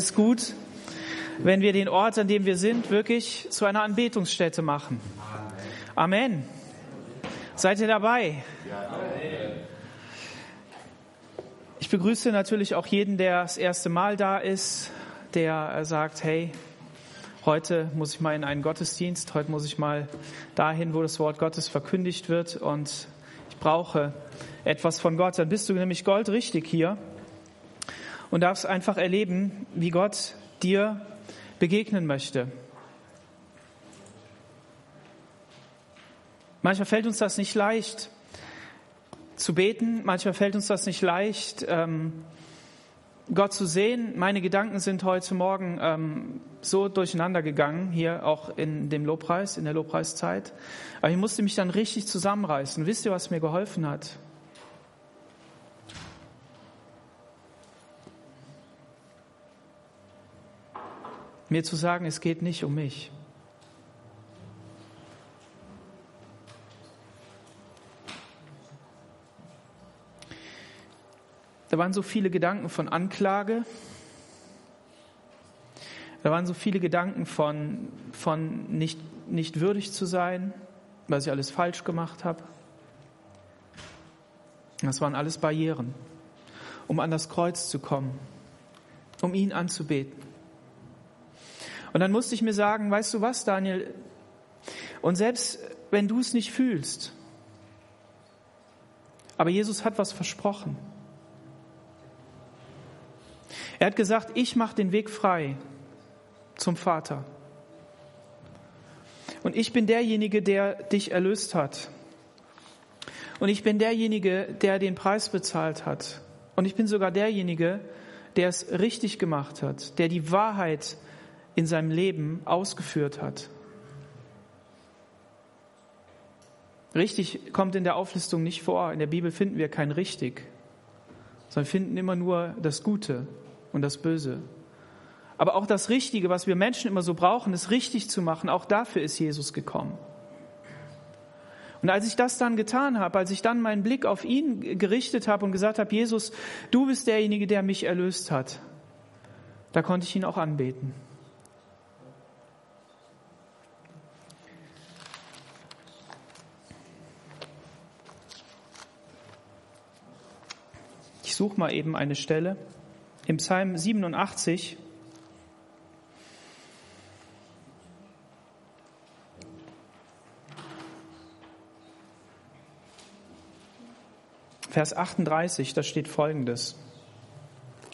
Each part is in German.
Es ist gut, wenn wir den Ort, an dem wir sind, wirklich zu einer Anbetungsstätte machen. Amen. Seid ihr dabei? Ich begrüße natürlich auch jeden, der das erste Mal da ist, der sagt, hey, heute muss ich mal in einen Gottesdienst, heute muss ich mal dahin, wo das Wort Gottes verkündigt wird und ich brauche etwas von Gott. Dann bist du nämlich goldrichtig hier und darfst einfach erleben, wie Gott dir begegnen möchte. Manchmal fällt uns das nicht leicht zu beten, manchmal fällt uns das nicht leicht, ähm, Gott zu sehen. Meine Gedanken sind heute Morgen ähm, so durcheinander gegangen, hier auch in dem Lobpreis, in der Lobpreiszeit. Aber ich musste mich dann richtig zusammenreißen. Wisst ihr, was mir geholfen hat? Mir zu sagen, es geht nicht um mich. Da waren so viele Gedanken von Anklage. Da waren so viele Gedanken von, von nicht, nicht würdig zu sein, weil ich alles falsch gemacht habe. Das waren alles Barrieren, um an das Kreuz zu kommen, um ihn anzubeten. Und dann musste ich mir sagen, weißt du was, Daniel? Und selbst wenn du es nicht fühlst, aber Jesus hat was versprochen. Er hat gesagt, ich mache den Weg frei zum Vater. Und ich bin derjenige, der dich erlöst hat. Und ich bin derjenige, der den Preis bezahlt hat. Und ich bin sogar derjenige, der es richtig gemacht hat, der die Wahrheit in seinem Leben ausgeführt hat. Richtig kommt in der Auflistung nicht vor. In der Bibel finden wir kein richtig, sondern finden immer nur das Gute und das Böse. Aber auch das Richtige, was wir Menschen immer so brauchen, es richtig zu machen, auch dafür ist Jesus gekommen. Und als ich das dann getan habe, als ich dann meinen Blick auf ihn gerichtet habe und gesagt habe, Jesus, du bist derjenige, der mich erlöst hat, da konnte ich ihn auch anbeten. Suche mal eben eine Stelle. Im Psalm 87, Vers 38, da steht Folgendes.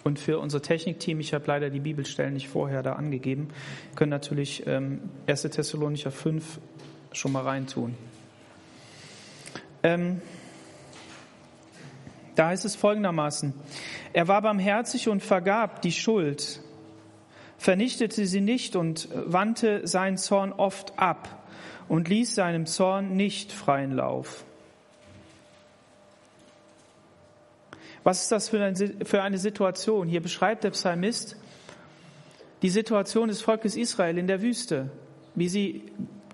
Und für unser Technikteam, ich habe leider die Bibelstellen nicht vorher da angegeben, können natürlich ähm, 1. Thessalonicher 5 schon mal reintun. Ähm, da heißt es folgendermaßen, er war barmherzig und vergab die Schuld, vernichtete sie nicht und wandte seinen Zorn oft ab und ließ seinem Zorn nicht freien Lauf. Was ist das für eine Situation? Hier beschreibt der Psalmist die Situation des Volkes Israel in der Wüste, wie sie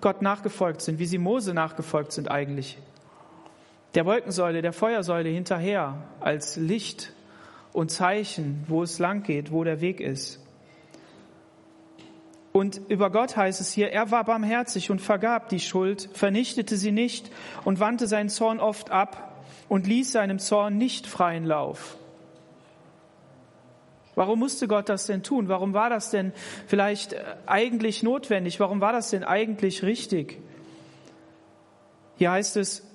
Gott nachgefolgt sind, wie sie Mose nachgefolgt sind eigentlich der Wolkensäule, der Feuersäule hinterher als Licht und Zeichen, wo es lang geht, wo der Weg ist. Und über Gott heißt es hier, er war barmherzig und vergab die Schuld, vernichtete sie nicht und wandte seinen Zorn oft ab und ließ seinem Zorn nicht freien Lauf. Warum musste Gott das denn tun? Warum war das denn vielleicht eigentlich notwendig? Warum war das denn eigentlich richtig? Hier heißt es,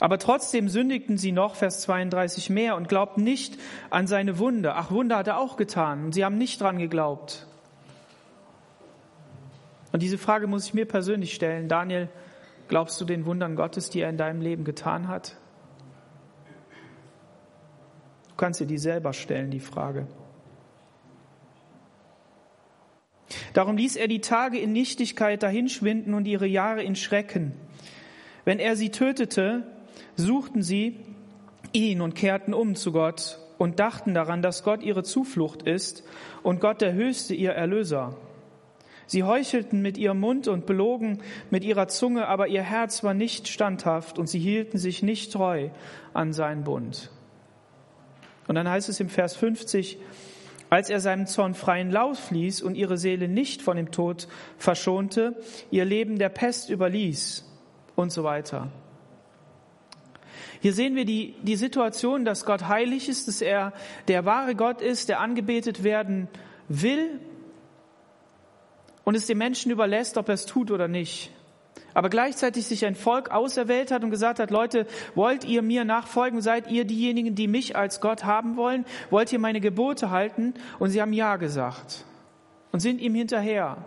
aber trotzdem sündigten sie noch, Vers 32 mehr, und glaubten nicht an seine Wunder. Ach, Wunder hat er auch getan. Und sie haben nicht dran geglaubt. Und diese Frage muss ich mir persönlich stellen. Daniel, glaubst du den Wundern Gottes, die er in deinem Leben getan hat? Du kannst dir die selber stellen, die Frage. Darum ließ er die Tage in Nichtigkeit dahinschwinden und ihre Jahre in Schrecken. Wenn er sie tötete, suchten sie ihn und kehrten um zu Gott und dachten daran, dass Gott ihre Zuflucht ist und Gott der Höchste ihr Erlöser. Sie heuchelten mit ihrem Mund und belogen mit ihrer Zunge, aber ihr Herz war nicht standhaft und sie hielten sich nicht treu an seinen Bund. Und dann heißt es im Vers 50, als er seinem Zorn freien Lauf ließ und ihre Seele nicht von dem Tod verschonte, ihr Leben der Pest überließ und so weiter. Hier sehen wir die, die Situation, dass Gott heilig ist, dass er der wahre Gott ist, der angebetet werden will und es dem Menschen überlässt, ob er es tut oder nicht. Aber gleichzeitig sich ein Volk auserwählt hat und gesagt hat, Leute, wollt ihr mir nachfolgen? Seid ihr diejenigen, die mich als Gott haben wollen? Wollt ihr meine Gebote halten? Und sie haben Ja gesagt und sind ihm hinterher.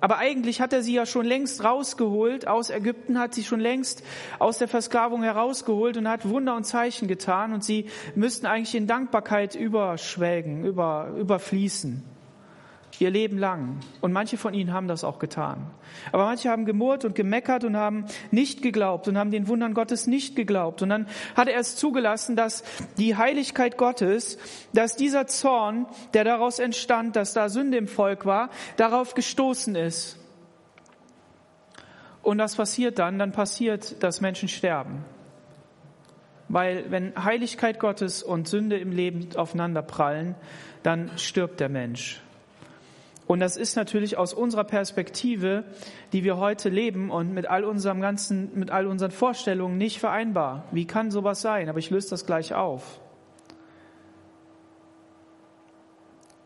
Aber eigentlich hat er sie ja schon längst rausgeholt. Aus Ägypten, hat sie schon längst aus der Versklavung herausgeholt und hat Wunder und Zeichen getan. Und sie müssten eigentlich in Dankbarkeit überschwelgen, über, überfließen ihr Leben lang. Und manche von ihnen haben das auch getan. Aber manche haben gemurrt und gemeckert und haben nicht geglaubt und haben den Wundern Gottes nicht geglaubt. Und dann hat er es zugelassen, dass die Heiligkeit Gottes, dass dieser Zorn, der daraus entstand, dass da Sünde im Volk war, darauf gestoßen ist. Und was passiert dann? Dann passiert, dass Menschen sterben. Weil wenn Heiligkeit Gottes und Sünde im Leben aufeinander prallen, dann stirbt der Mensch. Und das ist natürlich aus unserer Perspektive, die wir heute leben und mit all unserem ganzen, mit all unseren Vorstellungen nicht vereinbar. Wie kann sowas sein? Aber ich löse das gleich auf.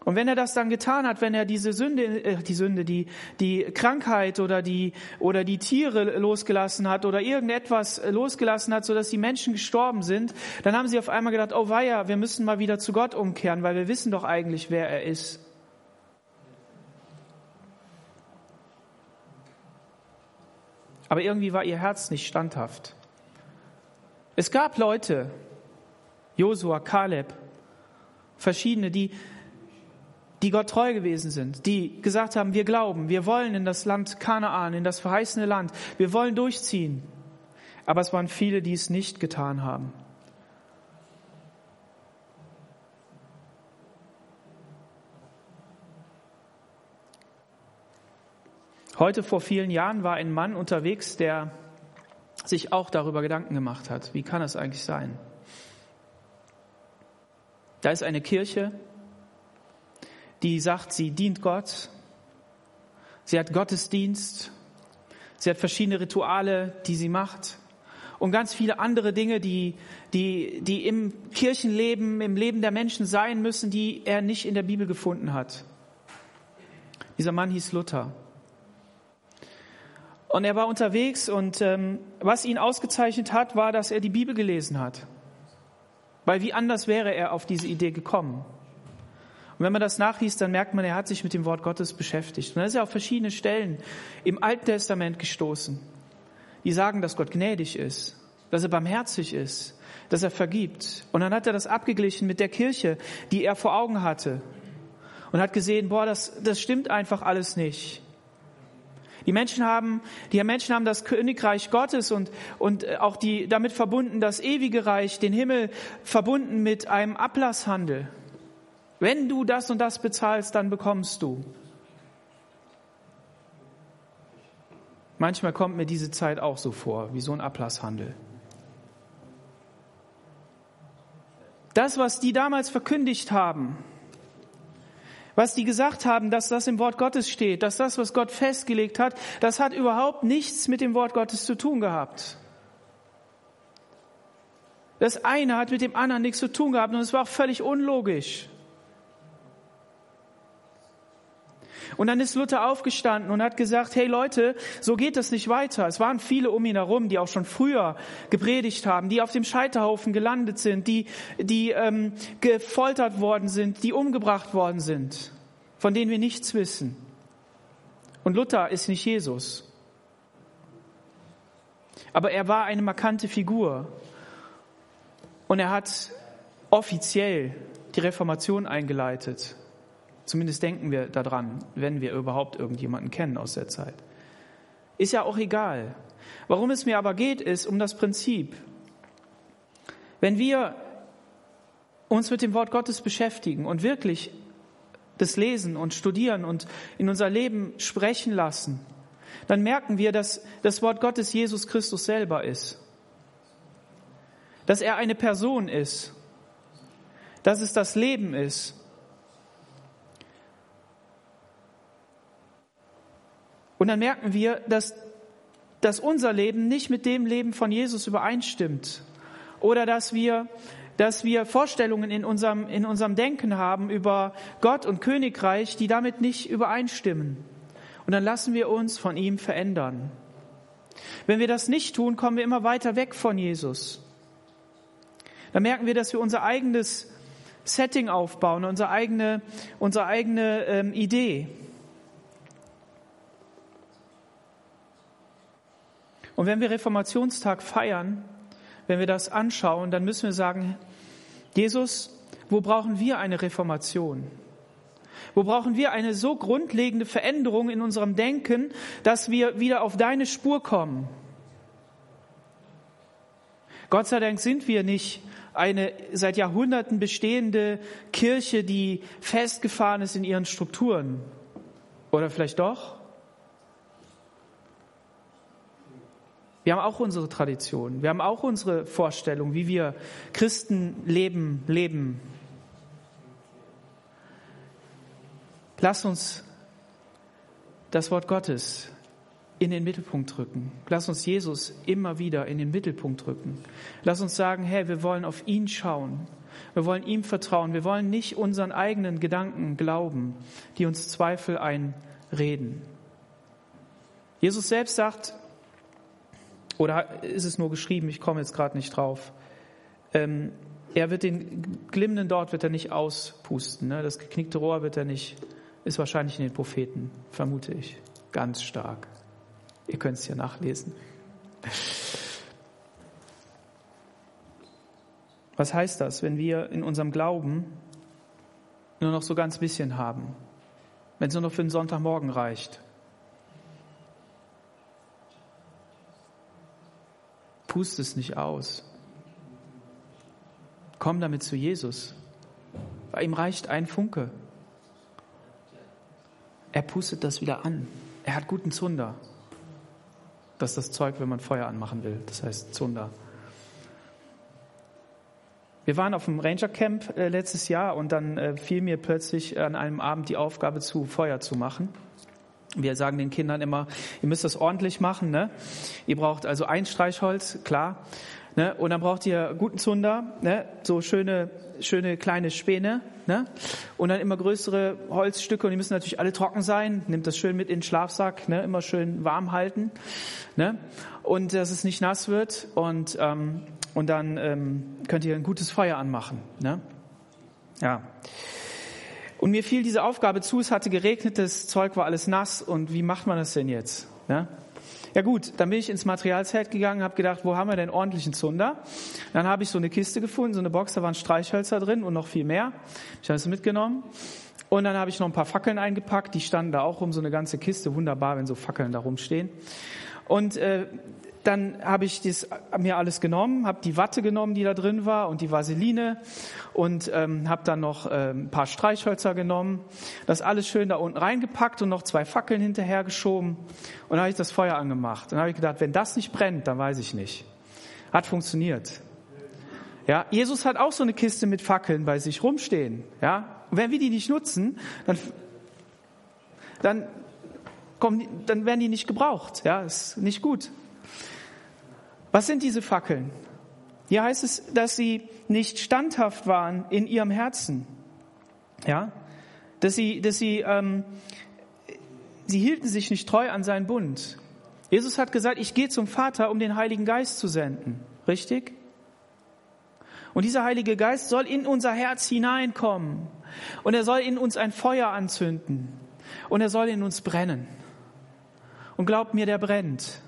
Und wenn er das dann getan hat, wenn er diese Sünde, äh, die Sünde, die, die Krankheit oder die, oder die Tiere losgelassen hat oder irgendetwas losgelassen hat, sodass die Menschen gestorben sind, dann haben sie auf einmal gedacht, oh weia, wir müssen mal wieder zu Gott umkehren, weil wir wissen doch eigentlich, wer er ist. Aber irgendwie war ihr Herz nicht standhaft. Es gab Leute, Josua, Kaleb, verschiedene, die, die Gott treu gewesen sind, die gesagt haben, wir glauben, wir wollen in das Land Kanaan, in das verheißene Land, wir wollen durchziehen. Aber es waren viele, die es nicht getan haben. Heute vor vielen Jahren war ein Mann unterwegs, der sich auch darüber Gedanken gemacht hat. Wie kann das eigentlich sein? Da ist eine Kirche, die sagt, sie dient Gott. Sie hat Gottesdienst. Sie hat verschiedene Rituale, die sie macht. Und ganz viele andere Dinge, die, die, die im Kirchenleben, im Leben der Menschen sein müssen, die er nicht in der Bibel gefunden hat. Dieser Mann hieß Luther. Und er war unterwegs und ähm, was ihn ausgezeichnet hat, war, dass er die Bibel gelesen hat. Weil wie anders wäre er auf diese Idee gekommen? Und wenn man das nachliest, dann merkt man, er hat sich mit dem Wort Gottes beschäftigt. Und dann ist er auf verschiedene Stellen im Alten Testament gestoßen, die sagen, dass Gott gnädig ist, dass er barmherzig ist, dass er vergibt. Und dann hat er das abgeglichen mit der Kirche, die er vor Augen hatte. Und hat gesehen, boah, das, das stimmt einfach alles nicht. Die Menschen haben, die Menschen haben das Königreich Gottes und, und äh, auch die damit verbunden das ewige Reich, den Himmel verbunden mit einem Ablasshandel. Wenn du das und das bezahlst, dann bekommst du. Manchmal kommt mir diese Zeit auch so vor, wie so ein Ablasshandel. Das, was die damals verkündigt haben, was die gesagt haben, dass das im Wort Gottes steht, dass das, was Gott festgelegt hat, das hat überhaupt nichts mit dem Wort Gottes zu tun gehabt. Das eine hat mit dem anderen nichts zu tun gehabt und es war auch völlig unlogisch. Und dann ist Luther aufgestanden und hat gesagt, hey Leute, so geht das nicht weiter. Es waren viele um ihn herum, die auch schon früher gepredigt haben, die auf dem Scheiterhaufen gelandet sind, die, die ähm, gefoltert worden sind, die umgebracht worden sind, von denen wir nichts wissen. Und Luther ist nicht Jesus. Aber er war eine markante Figur. Und er hat offiziell die Reformation eingeleitet. Zumindest denken wir daran, wenn wir überhaupt irgendjemanden kennen aus der Zeit. Ist ja auch egal. Warum es mir aber geht, ist um das Prinzip. Wenn wir uns mit dem Wort Gottes beschäftigen und wirklich das lesen und studieren und in unser Leben sprechen lassen, dann merken wir, dass das Wort Gottes Jesus Christus selber ist. Dass er eine Person ist. Dass es das Leben ist Und dann merken wir, dass, dass unser Leben nicht mit dem Leben von Jesus übereinstimmt. Oder dass wir, dass wir Vorstellungen in unserem, in unserem Denken haben über Gott und Königreich, die damit nicht übereinstimmen. Und dann lassen wir uns von ihm verändern. Wenn wir das nicht tun, kommen wir immer weiter weg von Jesus. Dann merken wir, dass wir unser eigenes Setting aufbauen, unsere eigene, unsere eigene ähm, Idee. Und wenn wir Reformationstag feiern, wenn wir das anschauen, dann müssen wir sagen, Jesus, wo brauchen wir eine Reformation? Wo brauchen wir eine so grundlegende Veränderung in unserem Denken, dass wir wieder auf deine Spur kommen? Gott sei Dank sind wir nicht eine seit Jahrhunderten bestehende Kirche, die festgefahren ist in ihren Strukturen. Oder vielleicht doch? Wir haben auch unsere Tradition. Wir haben auch unsere Vorstellung, wie wir Christen leben, leben. Lass uns das Wort Gottes in den Mittelpunkt rücken. Lass uns Jesus immer wieder in den Mittelpunkt rücken. Lass uns sagen, hey, wir wollen auf ihn schauen. Wir wollen ihm vertrauen. Wir wollen nicht unseren eigenen Gedanken glauben, die uns Zweifel einreden. Jesus selbst sagt, oder ist es nur geschrieben, ich komme jetzt gerade nicht drauf, ähm, er wird den glimmenden dort wird er nicht auspusten, ne? das geknickte Rohr wird er nicht, ist wahrscheinlich in den Propheten, vermute ich, ganz stark. Ihr könnt es ja nachlesen. Was heißt das, wenn wir in unserem Glauben nur noch so ganz bisschen haben? Wenn es nur noch für den Sonntagmorgen reicht? Pust es nicht aus. Komm damit zu Jesus. Bei ihm reicht ein Funke. Er pustet das wieder an. Er hat guten Zunder. Das ist das Zeug, wenn man Feuer anmachen will. Das heißt Zunder. Wir waren auf dem Ranger Camp äh, letztes Jahr und dann äh, fiel mir plötzlich an einem Abend die Aufgabe zu, Feuer zu machen. Wir sagen den Kindern immer, ihr müsst das ordentlich machen. Ne? Ihr braucht also ein Streichholz, klar. Ne? Und dann braucht ihr guten Zunder, ne? so schöne, schöne kleine Späne. Ne? Und dann immer größere Holzstücke und die müssen natürlich alle trocken sein. Nimmt das schön mit in den Schlafsack, ne? immer schön warm halten. Ne? Und dass es nicht nass wird. Und, ähm, und dann ähm, könnt ihr ein gutes Feuer anmachen. Ne? Ja. Und mir fiel diese Aufgabe zu, es hatte geregnet, das Zeug war alles nass und wie macht man das denn jetzt? Ja, ja gut, dann bin ich ins Materialzelt gegangen, habe gedacht, wo haben wir denn ordentlichen Zunder? Dann habe ich so eine Kiste gefunden, so eine Box, da waren Streichhölzer drin und noch viel mehr. Ich habe es mitgenommen. Und dann habe ich noch ein paar Fackeln eingepackt, die standen da auch rum, so eine ganze Kiste, wunderbar, wenn so Fackeln da rumstehen. Und äh, dann habe ich das, mir alles genommen, habe die Watte genommen, die da drin war und die Vaseline und ähm, habe dann noch äh, ein paar Streichhölzer genommen, das alles schön da unten reingepackt und noch zwei Fackeln hinterhergeschoben und dann habe ich das Feuer angemacht. Dann habe ich gedacht, wenn das nicht brennt, dann weiß ich nicht. Hat funktioniert. Ja, Jesus hat auch so eine Kiste mit Fackeln bei sich rumstehen. Ja, und wenn wir die nicht nutzen, dann dann kommen, dann werden die nicht gebraucht. Ja, ist nicht gut. Was sind diese Fackeln? Hier heißt es, dass sie nicht standhaft waren in ihrem Herzen. Ja, dass sie, dass sie, ähm, sie hielten sich nicht treu an seinen Bund. Jesus hat gesagt, ich gehe zum Vater, um den Heiligen Geist zu senden. Richtig? Und dieser Heilige Geist soll in unser Herz hineinkommen. Und er soll in uns ein Feuer anzünden. Und er soll in uns brennen. Und glaubt mir, der brennt.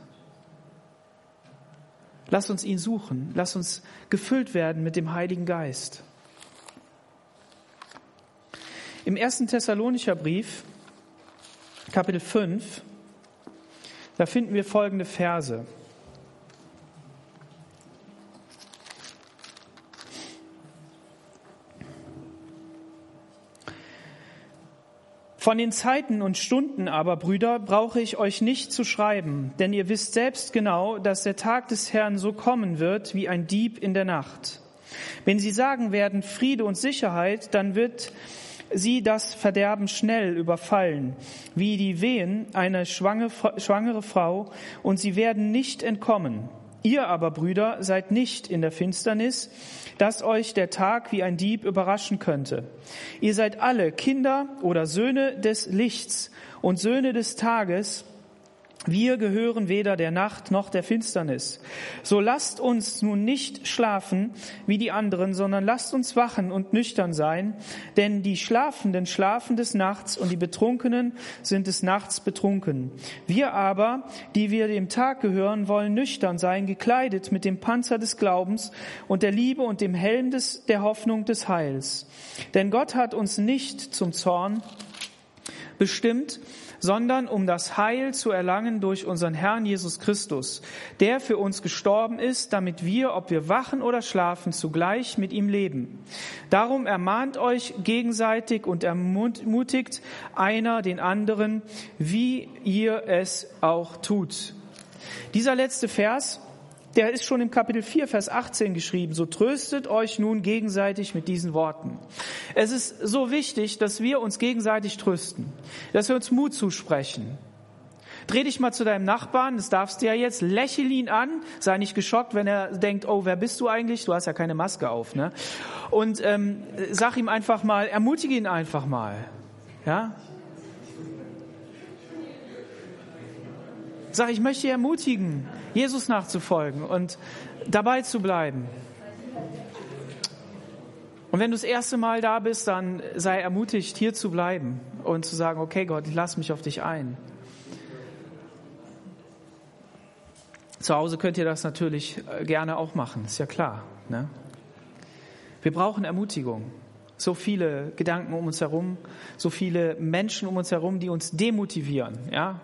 Lass uns ihn suchen. Lass uns gefüllt werden mit dem Heiligen Geist. Im ersten Thessalonicher Brief, Kapitel 5, da finden wir folgende Verse. Von den Zeiten und Stunden aber, Brüder, brauche ich euch nicht zu schreiben, denn ihr wisst selbst genau, dass der Tag des Herrn so kommen wird wie ein Dieb in der Nacht. Wenn sie sagen werden Friede und Sicherheit, dann wird sie das Verderben schnell überfallen, wie die Wehen eine schwangere Frau, und sie werden nicht entkommen. Ihr aber, Brüder, seid nicht in der Finsternis, dass euch der Tag wie ein Dieb überraschen könnte. Ihr seid alle Kinder oder Söhne des Lichts und Söhne des Tages, wir gehören weder der Nacht noch der Finsternis. So lasst uns nun nicht schlafen wie die anderen, sondern lasst uns wachen und nüchtern sein, denn die Schlafenden schlafen des Nachts und die Betrunkenen sind des Nachts betrunken. Wir aber, die wir dem Tag gehören, wollen nüchtern sein, gekleidet mit dem Panzer des Glaubens und der Liebe und dem Helm des, der Hoffnung des Heils. Denn Gott hat uns nicht zum Zorn bestimmt, sondern um das Heil zu erlangen durch unseren Herrn Jesus Christus, der für uns gestorben ist, damit wir, ob wir wachen oder schlafen, zugleich mit ihm leben. Darum ermahnt euch gegenseitig und ermutigt einer den anderen, wie ihr es auch tut. Dieser letzte Vers der ist schon im Kapitel 4, Vers 18 geschrieben. So tröstet euch nun gegenseitig mit diesen Worten. Es ist so wichtig, dass wir uns gegenseitig trösten, dass wir uns Mut zusprechen. Dreh dich mal zu deinem Nachbarn, das darfst du ja jetzt, lächel ihn an, sei nicht geschockt, wenn er denkt, oh, wer bist du eigentlich? Du hast ja keine Maske auf, ne? Und ähm, sag ihm einfach mal, ermutige ihn einfach mal, ja? Sag, ich möchte ermutigen, Jesus nachzufolgen und dabei zu bleiben. Und wenn du das erste Mal da bist, dann sei ermutigt, hier zu bleiben und zu sagen, okay Gott, ich lasse mich auf dich ein. Zu Hause könnt ihr das natürlich äh, gerne auch machen, ist ja klar. Ne? Wir brauchen Ermutigung. So viele Gedanken um uns herum, so viele Menschen um uns herum, die uns demotivieren. Ja?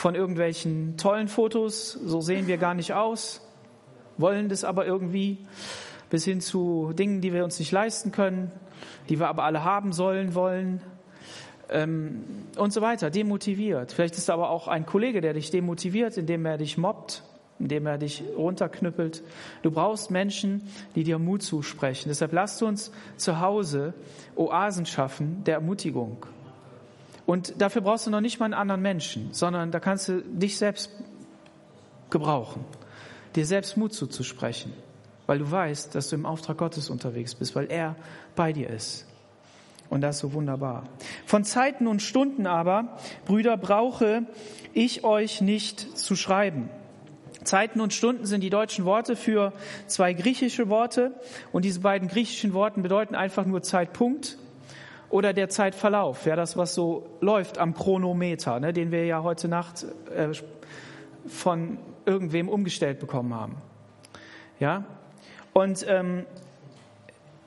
Von irgendwelchen tollen Fotos, so sehen wir gar nicht aus, wollen das aber irgendwie, bis hin zu Dingen, die wir uns nicht leisten können, die wir aber alle haben sollen, wollen ähm, und so weiter, demotiviert. Vielleicht ist aber auch ein Kollege, der dich demotiviert, indem er dich mobbt, indem er dich runterknüppelt. Du brauchst Menschen, die dir Mut zusprechen. Deshalb lasst uns zu Hause Oasen schaffen der Ermutigung. Und dafür brauchst du noch nicht mal einen anderen Menschen, sondern da kannst du dich selbst gebrauchen, dir selbst Mut zuzusprechen, weil du weißt, dass du im Auftrag Gottes unterwegs bist, weil er bei dir ist. Und das ist so wunderbar. Von Zeiten und Stunden aber, Brüder, brauche ich euch nicht zu schreiben. Zeiten und Stunden sind die deutschen Worte für zwei griechische Worte. Und diese beiden griechischen Worten bedeuten einfach nur Zeitpunkt oder der Zeitverlauf, ja, das, was so läuft am Chronometer, ne, den wir ja heute Nacht äh, von irgendwem umgestellt bekommen haben. Ja, und ähm,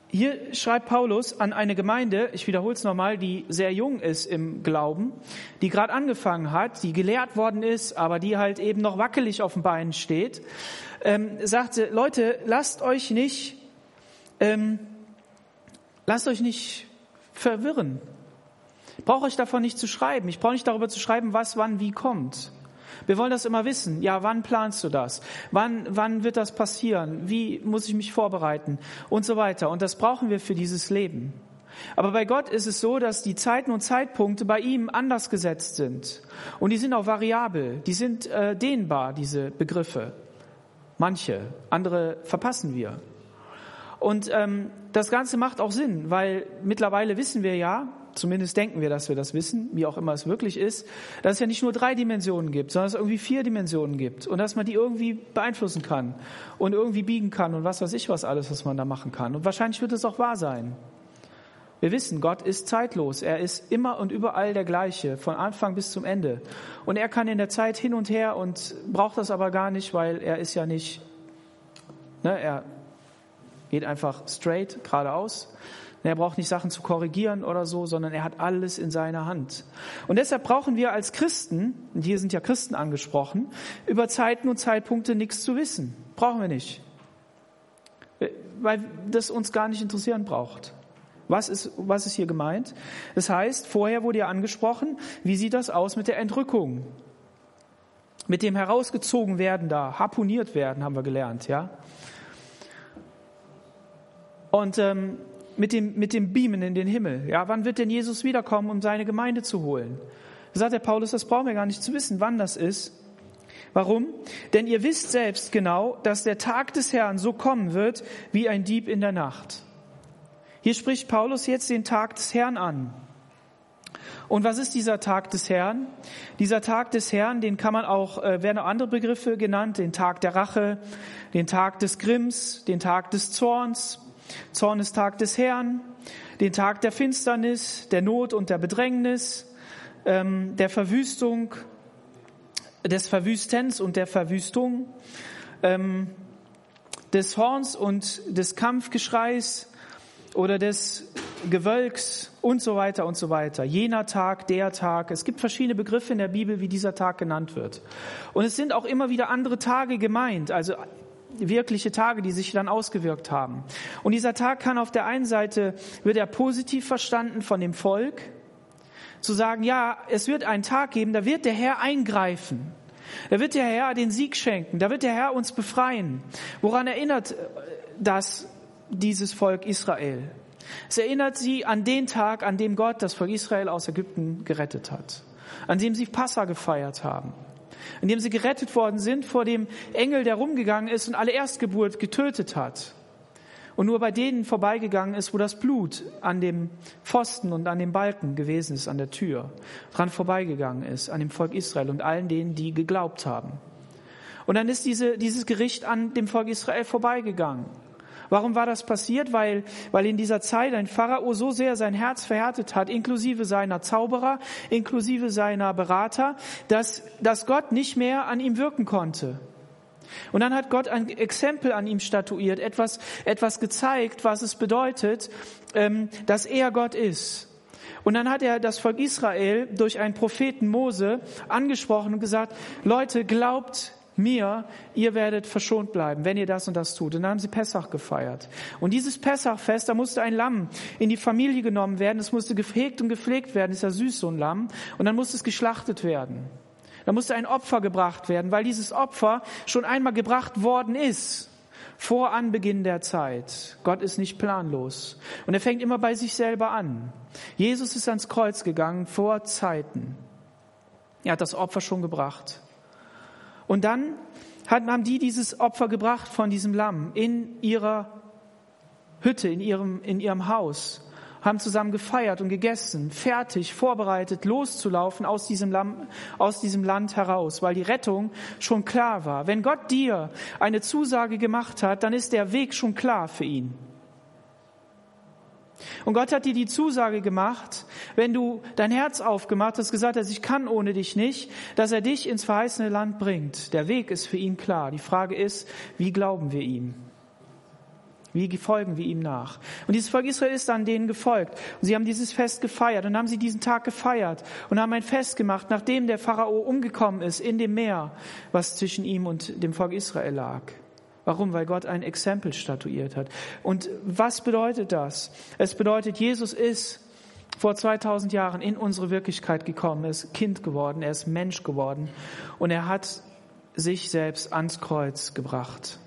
hier schreibt Paulus an eine Gemeinde, ich wiederhole es nochmal, die sehr jung ist im Glauben, die gerade angefangen hat, die gelehrt worden ist, aber die halt eben noch wackelig auf den Beinen steht, ähm, sagte, Leute, lasst euch nicht, ähm, lasst euch nicht verwirren. Ich brauche euch davon nicht zu schreiben. Ich brauche nicht darüber zu schreiben, was wann wie kommt. Wir wollen das immer wissen. Ja, wann planst du das? Wann, wann wird das passieren? Wie muss ich mich vorbereiten? Und so weiter. Und das brauchen wir für dieses Leben. Aber bei Gott ist es so, dass die Zeiten und Zeitpunkte bei ihm anders gesetzt sind. Und die sind auch variabel. Die sind äh, dehnbar, diese Begriffe. Manche, andere verpassen wir. Und ähm, das Ganze macht auch Sinn, weil mittlerweile wissen wir ja, zumindest denken wir, dass wir das wissen, wie auch immer es wirklich ist, dass es ja nicht nur drei Dimensionen gibt, sondern es irgendwie vier Dimensionen gibt und dass man die irgendwie beeinflussen kann und irgendwie biegen kann und was weiß ich was alles, was man da machen kann. Und wahrscheinlich wird es auch wahr sein. Wir wissen, Gott ist zeitlos. Er ist immer und überall der gleiche, von Anfang bis zum Ende. Und er kann in der Zeit hin und her und braucht das aber gar nicht, weil er ist ja nicht, ne, er geht einfach straight, geradeaus. Er braucht nicht Sachen zu korrigieren oder so, sondern er hat alles in seiner Hand. Und deshalb brauchen wir als Christen, und hier sind ja Christen angesprochen, über Zeiten und Zeitpunkte nichts zu wissen. Brauchen wir nicht. Weil das uns gar nicht interessieren braucht. Was ist, was ist hier gemeint? Das heißt, vorher wurde ja angesprochen, wie sieht das aus mit der Entrückung? Mit dem herausgezogen werden da, harponiert werden, haben wir gelernt, ja? Und ähm, mit dem, mit dem Beamen in den Himmel. Ja, wann wird denn Jesus wiederkommen, um seine Gemeinde zu holen? Da sagt der Paulus, das brauchen wir gar nicht zu wissen, wann das ist. Warum? Denn ihr wisst selbst genau, dass der Tag des Herrn so kommen wird wie ein Dieb in der Nacht. Hier spricht Paulus jetzt den Tag des Herrn an. Und was ist dieser Tag des Herrn? Dieser Tag des Herrn, den kann man auch, äh, werden auch andere Begriffe genannt, den Tag der Rache, den Tag des Grimms, den Tag des Zorns, Zornestag des Herrn, den Tag der Finsternis, der Not und der Bedrängnis, ähm, der Verwüstung, des Verwüstens und der Verwüstung, ähm, des Horns und des Kampfgeschreis oder des Gewölks und so weiter und so weiter. Jener Tag, der Tag. Es gibt verschiedene Begriffe in der Bibel, wie dieser Tag genannt wird. Und es sind auch immer wieder andere Tage gemeint, also wirkliche Tage, die sich dann ausgewirkt haben. Und dieser Tag kann auf der einen Seite, wird er positiv verstanden von dem Volk, zu sagen, ja, es wird einen Tag geben, da wird der Herr eingreifen. Da wird der Herr den Sieg schenken. Da wird der Herr uns befreien. Woran erinnert das dieses Volk Israel? Es erinnert sie an den Tag, an dem Gott das Volk Israel aus Ägypten gerettet hat. An dem sie Passa gefeiert haben. An dem sie gerettet worden sind vor dem Engel, der rumgegangen ist und alle Erstgeburt getötet hat und nur bei denen vorbeigegangen ist, wo das Blut an dem Pfosten und an dem Balken gewesen ist, an der Tür, dran vorbeigegangen ist, an dem Volk Israel und allen denen, die geglaubt haben. Und dann ist diese, dieses Gericht an dem Volk Israel vorbeigegangen. Warum war das passiert? Weil, weil in dieser Zeit ein Pharao so sehr sein Herz verhärtet hat, inklusive seiner Zauberer, inklusive seiner Berater, dass, dass Gott nicht mehr an ihm wirken konnte. Und dann hat Gott ein Exempel an ihm statuiert, etwas, etwas gezeigt, was es bedeutet, ähm, dass er Gott ist. Und dann hat er das Volk Israel durch einen Propheten Mose angesprochen und gesagt, Leute, glaubt mir, ihr werdet verschont bleiben, wenn ihr das und das tut. Und dann haben sie Pessach gefeiert. Und dieses Pessachfest, da musste ein Lamm in die Familie genommen werden, es musste gehegt und gepflegt werden, ist ja süß so ein Lamm, und dann musste es geschlachtet werden. Da musste ein Opfer gebracht werden, weil dieses Opfer schon einmal gebracht worden ist vor Anbeginn der Zeit. Gott ist nicht planlos. Und er fängt immer bei sich selber an. Jesus ist ans Kreuz gegangen vor Zeiten. Er hat das Opfer schon gebracht. Und dann haben die dieses Opfer gebracht von diesem Lamm in ihrer Hütte, in ihrem, in ihrem Haus haben zusammen gefeiert und gegessen, fertig, vorbereitet, loszulaufen aus diesem, Land, aus diesem Land heraus, weil die Rettung schon klar war. Wenn Gott dir eine Zusage gemacht hat, dann ist der Weg schon klar für ihn. Und Gott hat dir die Zusage gemacht, wenn du dein Herz aufgemacht hast, gesagt hast, ich kann ohne dich nicht, dass er dich ins verheißene Land bringt. Der Weg ist für ihn klar. Die Frage ist, wie glauben wir ihm? Wie folgen wir ihm nach? Und dieses Volk Israel ist dann denen gefolgt. Und sie haben dieses Fest gefeiert und haben sie diesen Tag gefeiert und haben ein Fest gemacht, nachdem der Pharao umgekommen ist in dem Meer, was zwischen ihm und dem Volk Israel lag. Warum? Weil Gott ein Exempel statuiert hat. Und was bedeutet das? Es bedeutet, Jesus ist vor 2000 Jahren in unsere Wirklichkeit gekommen, er ist Kind geworden, er ist Mensch geworden und er hat sich selbst ans Kreuz gebracht,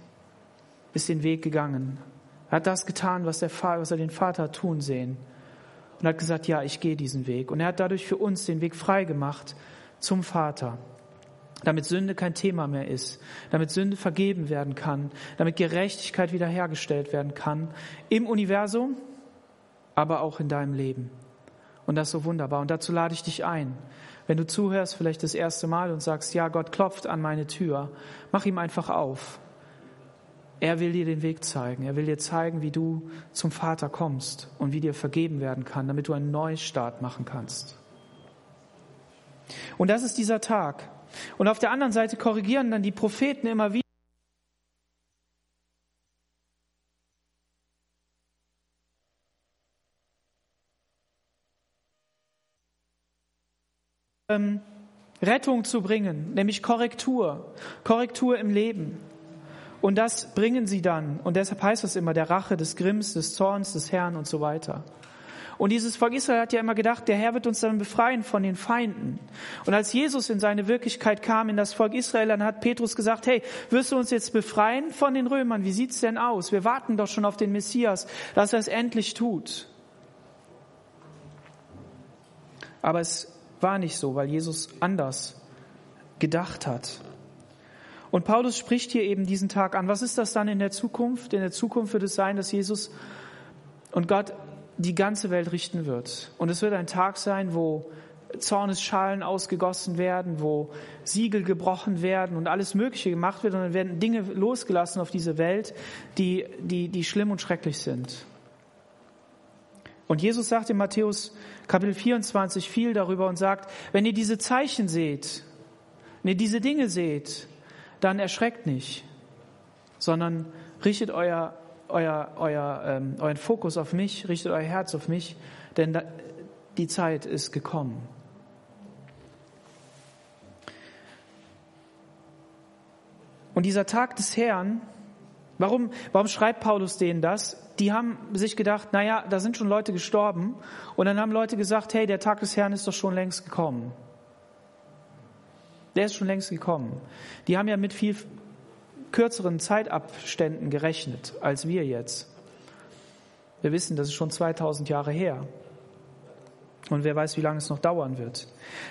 ist den Weg gegangen, er hat das getan, was, der was er den Vater tun sehen. Und hat gesagt, ja, ich gehe diesen Weg. Und er hat dadurch für uns den Weg frei gemacht zum Vater. Damit Sünde kein Thema mehr ist, damit Sünde vergeben werden kann, damit Gerechtigkeit wiederhergestellt werden kann, im Universum, aber auch in deinem Leben. Und das ist so wunderbar. Und dazu lade ich dich ein. Wenn du zuhörst, vielleicht das erste Mal und sagst, ja, Gott klopft an meine Tür, mach ihm einfach auf. Er will dir den Weg zeigen. Er will dir zeigen, wie du zum Vater kommst und wie dir vergeben werden kann, damit du einen Neustart machen kannst. Und das ist dieser Tag. Und auf der anderen Seite korrigieren dann die Propheten immer wieder. Ähm, Rettung zu bringen, nämlich Korrektur, Korrektur im Leben. Und das bringen sie dann. Und deshalb heißt es immer der Rache des Grimms, des Zorns des Herrn und so weiter. Und dieses Volk Israel hat ja immer gedacht, der Herr wird uns dann befreien von den Feinden. Und als Jesus in seine Wirklichkeit kam, in das Volk Israel, dann hat Petrus gesagt, hey, wirst du uns jetzt befreien von den Römern? Wie sieht's denn aus? Wir warten doch schon auf den Messias, dass er es endlich tut. Aber es war nicht so, weil Jesus anders gedacht hat. Und Paulus spricht hier eben diesen Tag an. Was ist das dann in der Zukunft? In der Zukunft wird es sein, dass Jesus und Gott die ganze Welt richten wird. Und es wird ein Tag sein, wo Zornesschalen ausgegossen werden, wo Siegel gebrochen werden und alles Mögliche gemacht wird und dann werden Dinge losgelassen auf diese Welt, die, die, die schlimm und schrecklich sind. Und Jesus sagt in Matthäus Kapitel 24 viel darüber und sagt, wenn ihr diese Zeichen seht, wenn ihr diese Dinge seht, dann erschreckt nicht, sondern richtet euer, euer, euer, ähm, euren Fokus auf mich, richtet euer Herz auf mich, denn da, die Zeit ist gekommen. Und dieser Tag des Herrn, warum, warum schreibt Paulus denen das? Die haben sich gedacht, naja, da sind schon Leute gestorben. Und dann haben Leute gesagt, hey, der Tag des Herrn ist doch schon längst gekommen. Der ist schon längst gekommen. Die haben ja mit viel kürzeren Zeitabständen gerechnet als wir jetzt. Wir wissen, das ist schon 2000 Jahre her. Und wer weiß, wie lange es noch dauern wird.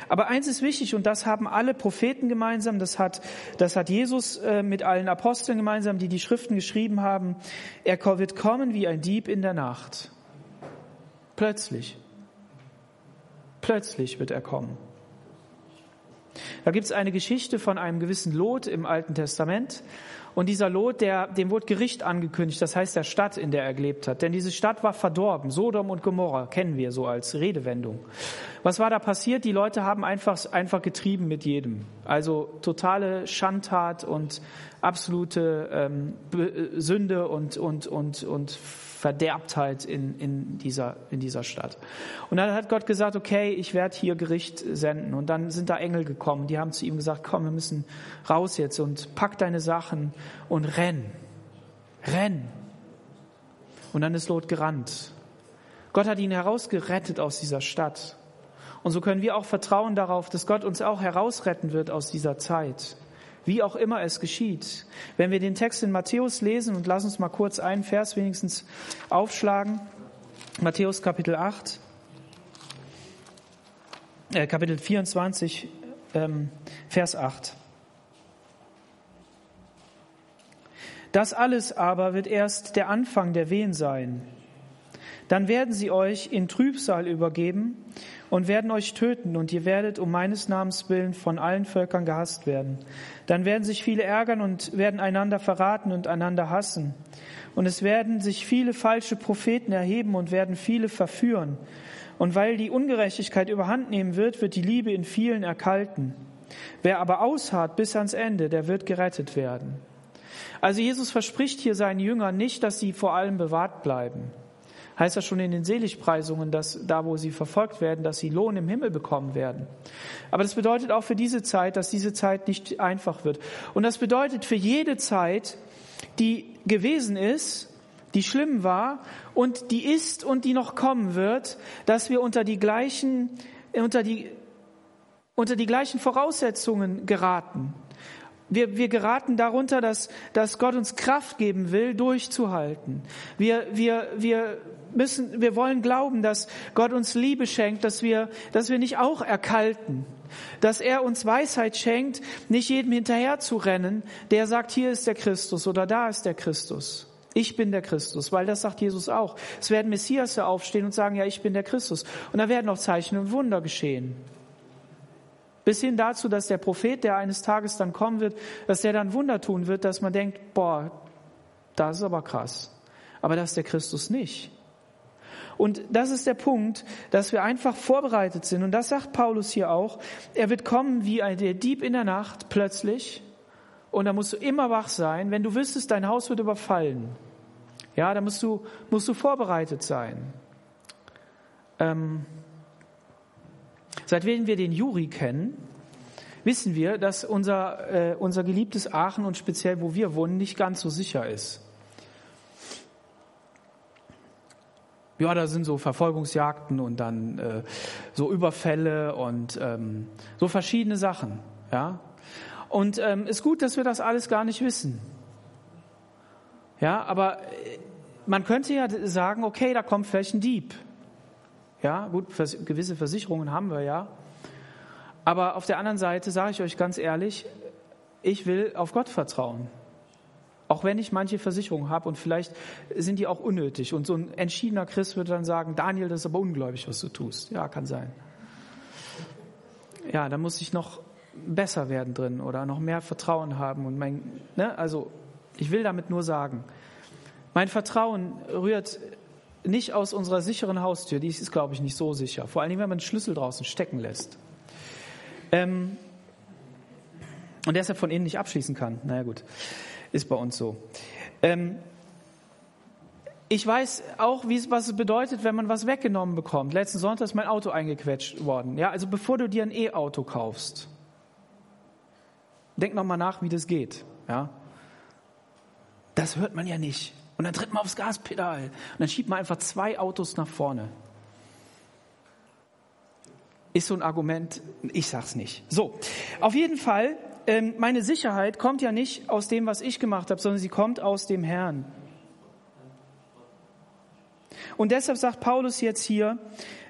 Aber eins ist wichtig, und das haben alle Propheten gemeinsam, das hat, das hat Jesus äh, mit allen Aposteln gemeinsam, die die Schriften geschrieben haben. Er wird kommen wie ein Dieb in der Nacht. Plötzlich. Plötzlich wird er kommen. Da gibt es eine Geschichte von einem gewissen Lot im Alten Testament. Und dieser Lot, der, dem wurde Gericht angekündigt, das heißt der Stadt, in der er gelebt hat. Denn diese Stadt war verdorben. Sodom und Gomorra kennen wir so als Redewendung. Was war da passiert? Die Leute haben einfach, einfach getrieben mit jedem. Also totale Schandtat und absolute ähm, Sünde und, und, und, und Verderbtheit in, in, dieser, in dieser Stadt. Und dann hat Gott gesagt, okay, ich werde hier Gericht senden. Und dann sind da Engel gekommen, die haben zu ihm gesagt, komm, wir müssen raus jetzt und pack deine Sachen und renn. Renn. Und dann ist Lot gerannt. Gott hat ihn herausgerettet aus dieser Stadt. Und so können wir auch vertrauen darauf, dass Gott uns auch herausretten wird aus dieser Zeit wie auch immer es geschieht. Wenn wir den Text in Matthäus lesen und lass uns mal kurz einen Vers wenigstens aufschlagen. Matthäus Kapitel 8, äh, Kapitel 24, ähm, Vers 8. Das alles aber wird erst der Anfang der Wehen sein. Dann werden sie euch in Trübsal übergeben und werden euch töten, und ihr werdet um meines Namens willen von allen Völkern gehasst werden. Dann werden sich viele ärgern und werden einander verraten und einander hassen. Und es werden sich viele falsche Propheten erheben und werden viele verführen. Und weil die Ungerechtigkeit überhand nehmen wird, wird die Liebe in vielen erkalten. Wer aber ausharrt bis ans Ende, der wird gerettet werden. Also Jesus verspricht hier seinen Jüngern nicht, dass sie vor allem bewahrt bleiben heißt das schon in den Seligpreisungen, dass da, wo sie verfolgt werden, dass sie Lohn im Himmel bekommen werden. Aber das bedeutet auch für diese Zeit, dass diese Zeit nicht einfach wird. Und das bedeutet für jede Zeit, die gewesen ist, die schlimm war und die ist und die noch kommen wird, dass wir unter die gleichen, unter die, unter die gleichen Voraussetzungen geraten. Wir, wir geraten darunter, dass, dass Gott uns Kraft geben will, durchzuhalten. Wir, wir, wir müssen, wir wollen glauben, dass Gott uns Liebe schenkt, dass wir, dass wir nicht auch erkalten, dass er uns Weisheit schenkt, nicht jedem hinterher zu rennen, der sagt, hier ist der Christus oder da ist der Christus. Ich bin der Christus, weil das sagt Jesus auch. Es werden Messias aufstehen und sagen, ja, ich bin der Christus. Und da werden auch Zeichen und Wunder geschehen. Bis hin dazu, dass der Prophet, der eines Tages dann kommen wird, dass der dann Wunder tun wird, dass man denkt, boah, das ist aber krass. Aber das ist der Christus nicht. Und das ist der Punkt, dass wir einfach vorbereitet sind. Und das sagt Paulus hier auch. Er wird kommen wie ein, der Dieb in der Nacht plötzlich. Und da musst du immer wach sein. Wenn du wüsstest, dein Haus wird überfallen. Ja, da musst du, musst du vorbereitet sein. Ähm, seitdem wir den Juri kennen, wissen wir, dass unser, äh, unser geliebtes Aachen und speziell wo wir wohnen nicht ganz so sicher ist. Ja, da sind so Verfolgungsjagden und dann äh, so Überfälle und ähm, so verschiedene Sachen. Ja, und ähm, ist gut, dass wir das alles gar nicht wissen. Ja, aber äh, man könnte ja sagen, okay, da kommt vielleicht ein Dieb. Ja, gut, gewisse Versicherungen haben wir ja. Aber auf der anderen Seite sage ich euch ganz ehrlich, ich will auf Gott vertrauen. Auch wenn ich manche Versicherungen habe und vielleicht sind die auch unnötig. Und so ein entschiedener Christ würde dann sagen, Daniel, das ist aber ungläubig, was du tust. Ja, kann sein. Ja, da muss ich noch besser werden drin oder noch mehr Vertrauen haben. Und mein, ne, also ich will damit nur sagen, mein Vertrauen rührt nicht aus unserer sicheren Haustür, die ist, glaube ich, nicht so sicher. Vor allem, wenn man den Schlüssel draußen stecken lässt. Ähm, und deshalb von innen nicht abschließen kann. Naja gut, ist bei uns so. Ähm, ich weiß auch, was es bedeutet, wenn man was weggenommen bekommt. Letzten Sonntag ist mein Auto eingequetscht worden. Ja, also bevor du dir ein E-Auto kaufst, denk nochmal nach, wie das geht. Ja, das hört man ja nicht. Und dann tritt man aufs Gaspedal und dann schiebt man einfach zwei Autos nach vorne. Ist so ein Argument, ich sag's nicht. So, auf jeden Fall, meine Sicherheit kommt ja nicht aus dem, was ich gemacht habe, sondern sie kommt aus dem Herrn. Und deshalb sagt Paulus jetzt hier,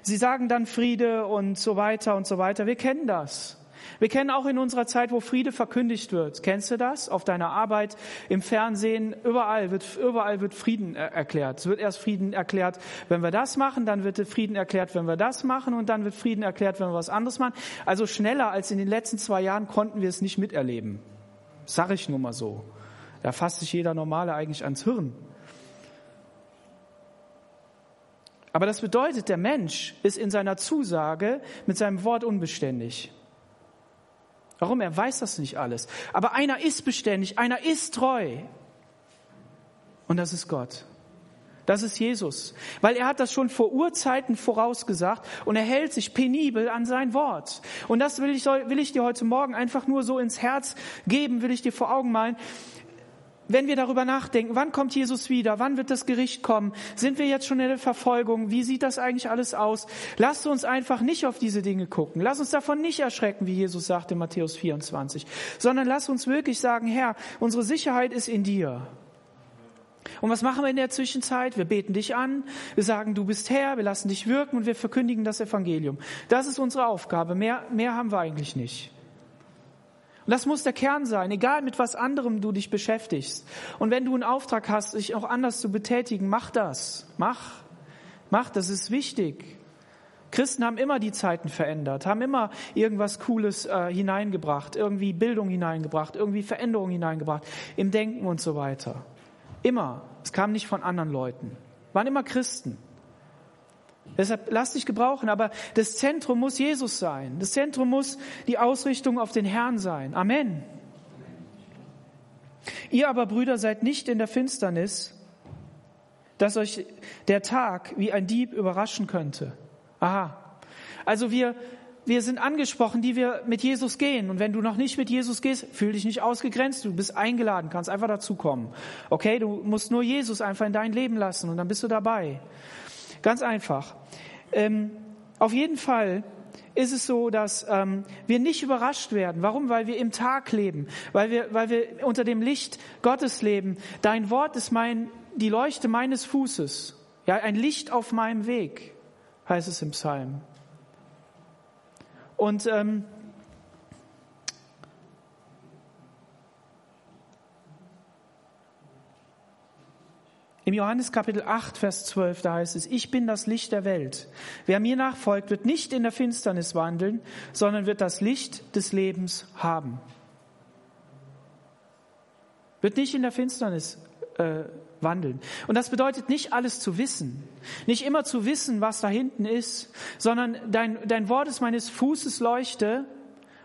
sie sagen dann Friede und so weiter und so weiter. Wir kennen das. Wir kennen auch in unserer Zeit, wo Friede verkündigt wird. Kennst du das? Auf deiner Arbeit, im Fernsehen, überall wird, überall wird Frieden erklärt. Es wird erst Frieden erklärt, wenn wir das machen, dann wird Frieden erklärt, wenn wir das machen und dann wird Frieden erklärt, wenn wir was anderes machen. Also schneller als in den letzten zwei Jahren konnten wir es nicht miterleben. Sag ich nur mal so. Da fasst sich jeder Normale eigentlich ans Hirn. Aber das bedeutet, der Mensch ist in seiner Zusage mit seinem Wort unbeständig. Warum? Er weiß das nicht alles. Aber einer ist beständig, einer ist treu. Und das ist Gott. Das ist Jesus. Weil er hat das schon vor Urzeiten vorausgesagt und er hält sich penibel an sein Wort. Und das will ich, will ich dir heute Morgen einfach nur so ins Herz geben, will ich dir vor Augen malen wenn wir darüber nachdenken, wann kommt Jesus wieder, wann wird das Gericht kommen, sind wir jetzt schon in der Verfolgung, wie sieht das eigentlich alles aus? Lasst uns einfach nicht auf diese Dinge gucken. Lass uns davon nicht erschrecken, wie Jesus sagt in Matthäus 24, sondern lass uns wirklich sagen, Herr, unsere Sicherheit ist in dir. Und was machen wir in der Zwischenzeit? Wir beten dich an, wir sagen, du bist Herr, wir lassen dich wirken und wir verkündigen das Evangelium. Das ist unsere Aufgabe. Mehr, mehr haben wir eigentlich nicht. Das muss der Kern sein, egal mit was anderem du dich beschäftigst. Und wenn du einen Auftrag hast, dich auch anders zu betätigen, mach das. Mach. Mach, das ist wichtig. Christen haben immer die Zeiten verändert, haben immer irgendwas Cooles äh, hineingebracht, irgendwie Bildung hineingebracht, irgendwie Veränderung hineingebracht, im Denken und so weiter. Immer. Es kam nicht von anderen Leuten. Waren immer Christen. Deshalb lass dich gebrauchen, aber das Zentrum muss Jesus sein. Das Zentrum muss die Ausrichtung auf den Herrn sein. Amen. Ihr aber, Brüder, seid nicht in der Finsternis, dass euch der Tag wie ein Dieb überraschen könnte. Aha. Also wir, wir sind angesprochen, die wir mit Jesus gehen. Und wenn du noch nicht mit Jesus gehst, fühl dich nicht ausgegrenzt. Du bist eingeladen, kannst einfach dazukommen. Okay, du musst nur Jesus einfach in dein Leben lassen und dann bist du dabei. Ganz einfach. Ähm, auf jeden Fall ist es so, dass ähm, wir nicht überrascht werden. Warum? Weil wir im Tag leben, weil wir, weil wir unter dem Licht Gottes leben. Dein Wort ist mein, die Leuchte meines Fußes. Ja, ein Licht auf meinem Weg, heißt es im Psalm. Und ähm, Im Johannes Kapitel 8, Vers 12, da heißt es, ich bin das Licht der Welt. Wer mir nachfolgt, wird nicht in der Finsternis wandeln, sondern wird das Licht des Lebens haben. Wird nicht in der Finsternis äh, wandeln. Und das bedeutet nicht alles zu wissen, nicht immer zu wissen, was da hinten ist, sondern dein, dein Wort ist meines Fußes Leuchte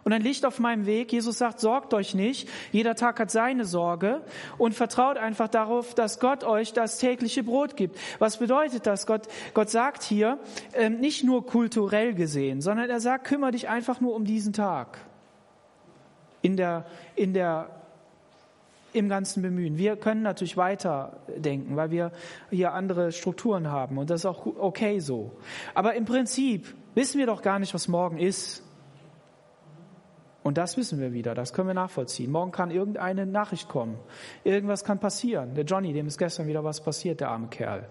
und ein Licht auf meinem Weg. Jesus sagt, sorgt euch nicht. Jeder Tag hat seine Sorge und vertraut einfach darauf, dass Gott euch das tägliche Brot gibt. Was bedeutet das? Gott, Gott sagt hier, ähm, nicht nur kulturell gesehen, sondern er sagt, kümmere dich einfach nur um diesen Tag. In der, in der im Ganzen bemühen. Wir können natürlich weiterdenken, weil wir hier andere Strukturen haben und das ist auch okay so. Aber im Prinzip wissen wir doch gar nicht, was morgen ist. Und das wissen wir wieder, das können wir nachvollziehen. Morgen kann irgendeine Nachricht kommen. Irgendwas kann passieren. Der Johnny, dem ist gestern wieder was passiert, der arme Kerl.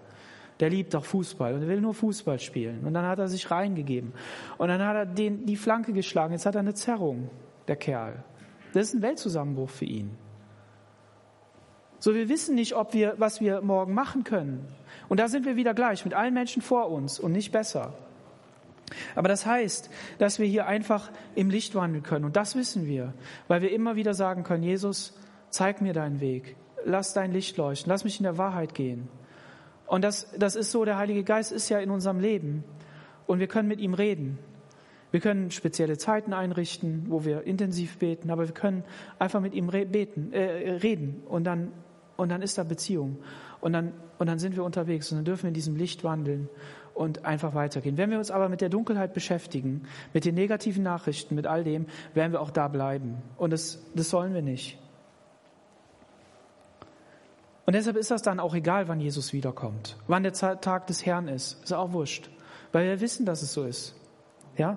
Der liebt doch Fußball und will nur Fußball spielen. Und dann hat er sich reingegeben. Und dann hat er den, die Flanke geschlagen. Jetzt hat er eine Zerrung, der Kerl. Das ist ein Weltzusammenbruch für ihn. So, wir wissen nicht, ob wir, was wir morgen machen können. Und da sind wir wieder gleich mit allen Menschen vor uns und nicht besser. Aber das heißt, dass wir hier einfach im Licht wandeln können. Und das wissen wir, weil wir immer wieder sagen können, Jesus, zeig mir deinen Weg. Lass dein Licht leuchten. Lass mich in der Wahrheit gehen. Und das, das ist so, der Heilige Geist ist ja in unserem Leben. Und wir können mit ihm reden. Wir können spezielle Zeiten einrichten, wo wir intensiv beten, aber wir können einfach mit ihm beten, äh, reden und dann, und dann ist da Beziehung. Und dann, und dann sind wir unterwegs und dann dürfen wir in diesem Licht wandeln und einfach weitergehen. Wenn wir uns aber mit der Dunkelheit beschäftigen, mit den negativen Nachrichten, mit all dem, werden wir auch da bleiben. Und das, das sollen wir nicht. Und deshalb ist das dann auch egal, wann Jesus wiederkommt. Wann der Tag des Herrn ist. Ist auch wurscht. Weil wir wissen, dass es so ist. Ja?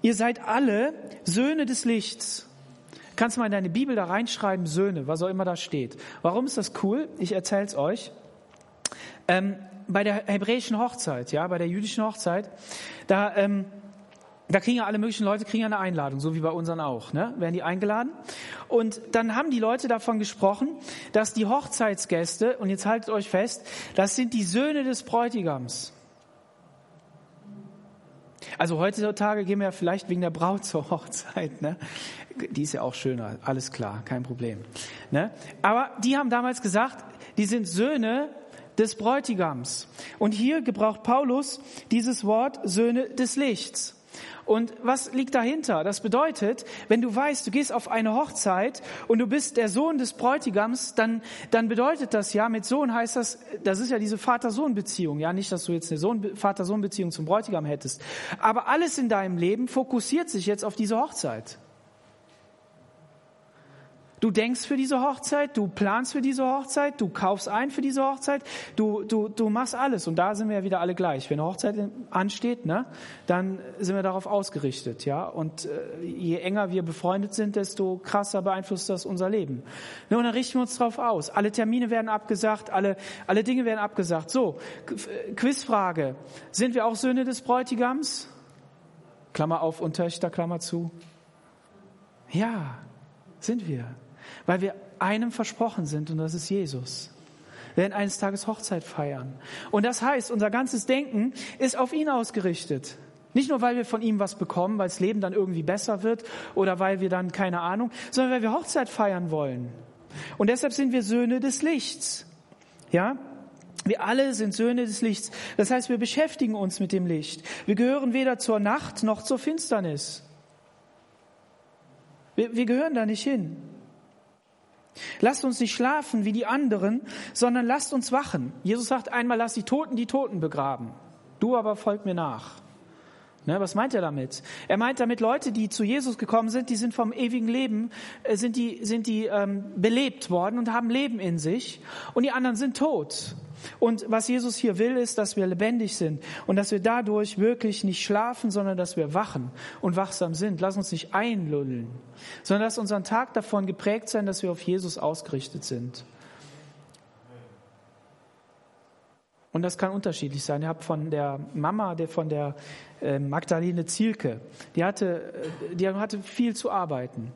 Ihr seid alle Söhne des Lichts. Kannst mal in deine Bibel da reinschreiben, Söhne, was auch immer da steht. Warum ist das cool? Ich erzähle es euch. Ähm, bei der hebräischen Hochzeit, ja, bei der jüdischen Hochzeit, da, ähm, da kriegen ja alle möglichen Leute kriegen eine Einladung, so wie bei unseren auch, ne? Werden die eingeladen? Und dann haben die Leute davon gesprochen, dass die Hochzeitsgäste, und jetzt haltet euch fest, das sind die Söhne des Bräutigams. Also heutzutage gehen wir ja vielleicht wegen der Braut zur Hochzeit, ne? Die ist ja auch schöner, alles klar, kein Problem. Ne? Aber die haben damals gesagt, die sind Söhne des Bräutigams. Und hier gebraucht Paulus dieses Wort Söhne des Lichts. Und was liegt dahinter? Das bedeutet, wenn du weißt, du gehst auf eine Hochzeit und du bist der Sohn des Bräutigams, dann, dann bedeutet das ja, mit Sohn heißt das, das ist ja diese Vater-Sohn-Beziehung. Ja, nicht, dass du jetzt eine Vater-Sohn-Beziehung zum Bräutigam hättest. Aber alles in deinem Leben fokussiert sich jetzt auf diese Hochzeit. Du denkst für diese Hochzeit, du planst für diese Hochzeit, du kaufst ein für diese Hochzeit, du, du, du machst alles. Und da sind wir ja wieder alle gleich. Wenn eine Hochzeit ansteht, ne, dann sind wir darauf ausgerichtet. ja. Und äh, je enger wir befreundet sind, desto krasser beeinflusst das unser Leben. Ne, und dann richten wir uns darauf aus. Alle Termine werden abgesagt, alle, alle Dinge werden abgesagt. So, Quizfrage. Sind wir auch Söhne des Bräutigams? Klammer auf und Töchter, Klammer zu. Ja, sind wir weil wir einem versprochen sind und das ist Jesus. Wir werden eines Tages Hochzeit feiern. Und das heißt, unser ganzes Denken ist auf ihn ausgerichtet. Nicht nur, weil wir von ihm was bekommen, weil das Leben dann irgendwie besser wird oder weil wir dann keine Ahnung, sondern weil wir Hochzeit feiern wollen. Und deshalb sind wir Söhne des Lichts. Ja? Wir alle sind Söhne des Lichts. Das heißt, wir beschäftigen uns mit dem Licht. Wir gehören weder zur Nacht noch zur Finsternis. Wir, wir gehören da nicht hin. Lasst uns nicht schlafen wie die anderen, sondern lasst uns wachen. Jesus sagt einmal, lass die Toten die Toten begraben. Du aber folg mir nach. Ne, was meint er damit? Er meint damit Leute, die zu Jesus gekommen sind, die sind vom ewigen Leben, äh, sind die, sind die ähm, belebt worden und haben Leben in sich und die anderen sind tot. Und was Jesus hier will, ist, dass wir lebendig sind und dass wir dadurch wirklich nicht schlafen, sondern dass wir wachen und wachsam sind. Lass uns nicht einlullen, sondern lass unseren Tag davon geprägt sein, dass wir auf Jesus ausgerichtet sind. Und das kann unterschiedlich sein. Ich habe von der Mama, der von der äh, Magdalene Zielke, die hatte, äh, die hatte viel zu arbeiten.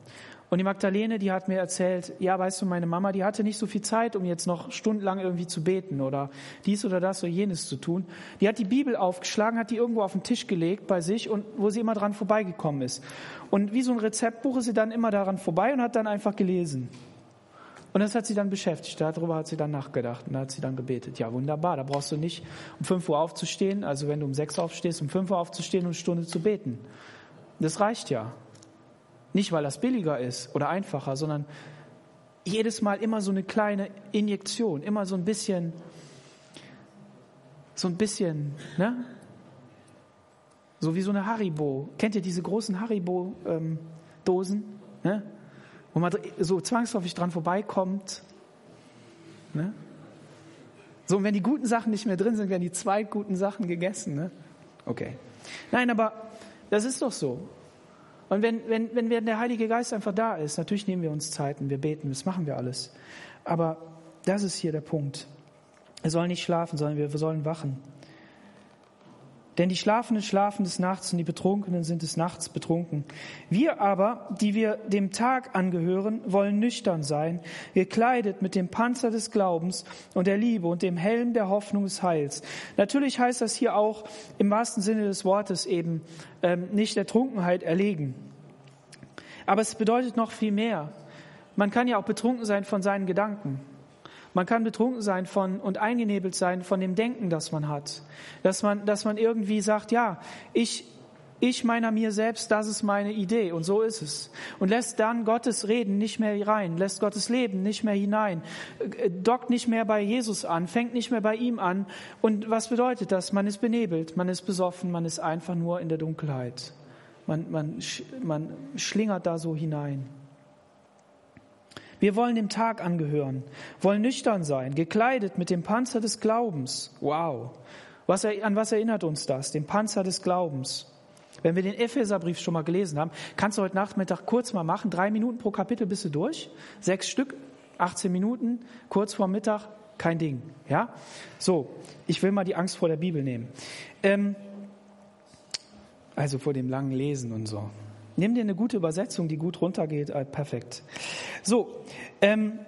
Und die Magdalene, die hat mir erzählt, ja, weißt du, meine Mama, die hatte nicht so viel Zeit, um jetzt noch stundenlang irgendwie zu beten oder dies oder das oder jenes zu tun. Die hat die Bibel aufgeschlagen, hat die irgendwo auf den Tisch gelegt bei sich und wo sie immer dran vorbeigekommen ist. Und wie so ein Rezeptbuch ist sie dann immer daran vorbei und hat dann einfach gelesen. Und das hat sie dann beschäftigt. Darüber hat sie dann nachgedacht und da hat sie dann gebetet. Ja, wunderbar. Da brauchst du nicht um 5 Uhr aufzustehen, also wenn du um 6 Uhr aufstehst, um 5 Uhr aufzustehen und eine Stunde zu beten. Das reicht ja. Nicht, weil das billiger ist oder einfacher, sondern jedes Mal immer so eine kleine Injektion, immer so ein bisschen, so ein bisschen, ne? So wie so eine Haribo. Kennt ihr diese großen Haribo-Dosen? Ähm, ne? Wo man so zwangsläufig dran vorbeikommt. Ne? So, und wenn die guten Sachen nicht mehr drin sind, werden die zwei guten Sachen gegessen. Ne? Okay. Nein, aber das ist doch so. Und wenn, wenn, wenn der Heilige Geist einfach da ist, natürlich nehmen wir uns Zeiten, wir beten, das machen wir alles. Aber das ist hier der Punkt. Wir sollen nicht schlafen, sondern wir sollen wachen. Denn die Schlafenden schlafen des Nachts und die Betrunkenen sind des Nachts betrunken. Wir aber, die wir dem Tag angehören, wollen nüchtern sein, gekleidet mit dem Panzer des Glaubens und der Liebe und dem Helm der Hoffnung des Heils. Natürlich heißt das hier auch im wahrsten Sinne des Wortes eben ähm, nicht der Trunkenheit erlegen. Aber es bedeutet noch viel mehr. Man kann ja auch betrunken sein von seinen Gedanken. Man kann betrunken sein von und eingenebelt sein von dem Denken, das man hat. Dass man, dass man irgendwie sagt, ja, ich, ich meiner mir selbst, das ist meine Idee und so ist es. Und lässt dann Gottes Reden nicht mehr rein, lässt Gottes Leben nicht mehr hinein, äh, dockt nicht mehr bei Jesus an, fängt nicht mehr bei ihm an. Und was bedeutet das? Man ist benebelt, man ist besoffen, man ist einfach nur in der Dunkelheit. Man, man, man schlingert da so hinein. Wir wollen dem Tag angehören, wollen nüchtern sein, gekleidet mit dem Panzer des Glaubens. Wow. Was, an was erinnert uns das? Den Panzer des Glaubens. Wenn wir den Epheserbrief schon mal gelesen haben, kannst du heute Nachmittag kurz mal machen. Drei Minuten pro Kapitel bist du durch. Sechs Stück, 18 Minuten, kurz vor Mittag, kein Ding. Ja? So, ich will mal die Angst vor der Bibel nehmen. Ähm, also vor dem langen Lesen und so. Nimm dir eine gute Übersetzung, die gut runtergeht. Äh, perfekt. So, ähm,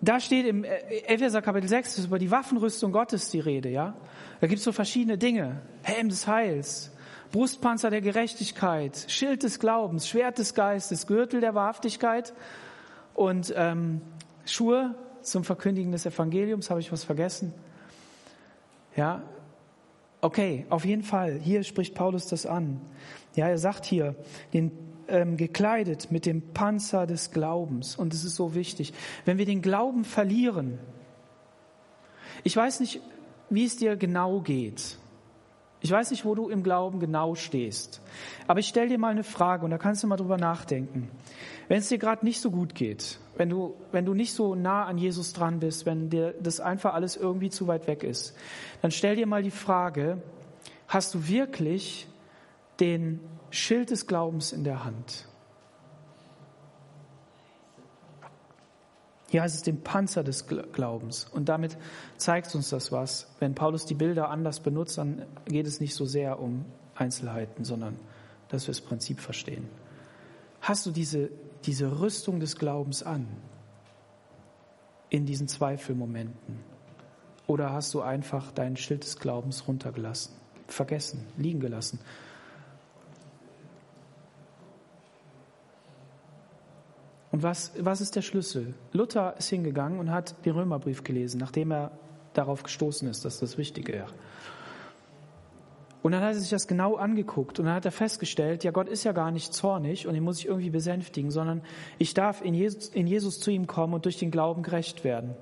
da steht im äh, Epheser Kapitel 6 ist über die Waffenrüstung Gottes die Rede, ja? Da gibt es so verschiedene Dinge. Helm des Heils, Brustpanzer der Gerechtigkeit, Schild des Glaubens, Schwert des Geistes, Gürtel der Wahrhaftigkeit und ähm, Schuhe zum Verkündigen des Evangeliums. Habe ich was vergessen? Ja, okay, auf jeden Fall. Hier spricht Paulus das an. Ja, er sagt hier, den ähm, gekleidet mit dem Panzer des Glaubens. Und es ist so wichtig. Wenn wir den Glauben verlieren, ich weiß nicht, wie es dir genau geht. Ich weiß nicht, wo du im Glauben genau stehst. Aber ich stelle dir mal eine Frage und da kannst du mal drüber nachdenken. Wenn es dir gerade nicht so gut geht, wenn du, wenn du nicht so nah an Jesus dran bist, wenn dir das einfach alles irgendwie zu weit weg ist, dann stell dir mal die Frage, hast du wirklich den Schild des Glaubens in der Hand. Hier heißt es den Panzer des Glaubens. Und damit zeigt uns das was. Wenn Paulus die Bilder anders benutzt, dann geht es nicht so sehr um Einzelheiten, sondern dass wir das Prinzip verstehen. Hast du diese, diese Rüstung des Glaubens an in diesen Zweifelmomenten? Oder hast du einfach deinen Schild des Glaubens runtergelassen, vergessen, liegen gelassen? Und was, was ist der Schlüssel? Luther ist hingegangen und hat den Römerbrief gelesen, nachdem er darauf gestoßen ist, dass das Wichtige ist. Und dann hat er sich das genau angeguckt und dann hat er festgestellt, ja, Gott ist ja gar nicht zornig und ihn muss ich irgendwie besänftigen, sondern ich darf in Jesus, in Jesus zu ihm kommen und durch den Glauben gerecht werden.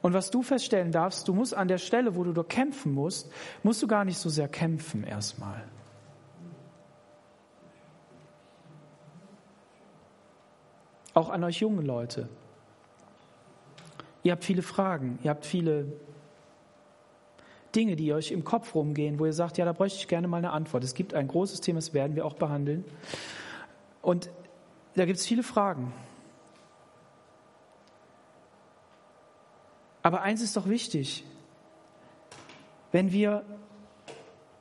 Und was du feststellen darfst, du musst an der Stelle, wo du doch kämpfen musst, musst du gar nicht so sehr kämpfen erstmal. Auch an euch jungen Leute. Ihr habt viele Fragen, ihr habt viele Dinge, die euch im Kopf rumgehen, wo ihr sagt, ja, da bräuchte ich gerne mal eine Antwort. Es gibt ein großes Thema, das werden wir auch behandeln. Und da gibt es viele Fragen. Aber eins ist doch wichtig. Wenn wir,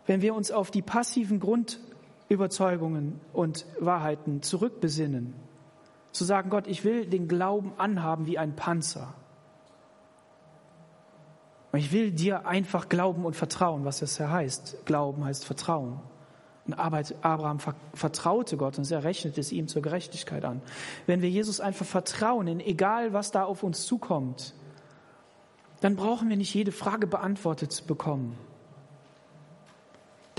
wenn wir uns auf die passiven Grundüberzeugungen und Wahrheiten zurückbesinnen, zu sagen, Gott, ich will den Glauben anhaben wie ein Panzer. Und ich will dir einfach glauben und vertrauen, was das ja heißt. Glauben heißt Vertrauen. Und Abraham vertraute Gott und er rechnete es ihm zur Gerechtigkeit an. Wenn wir Jesus einfach vertrauen, in egal was da auf uns zukommt, dann brauchen wir nicht jede Frage beantwortet zu bekommen.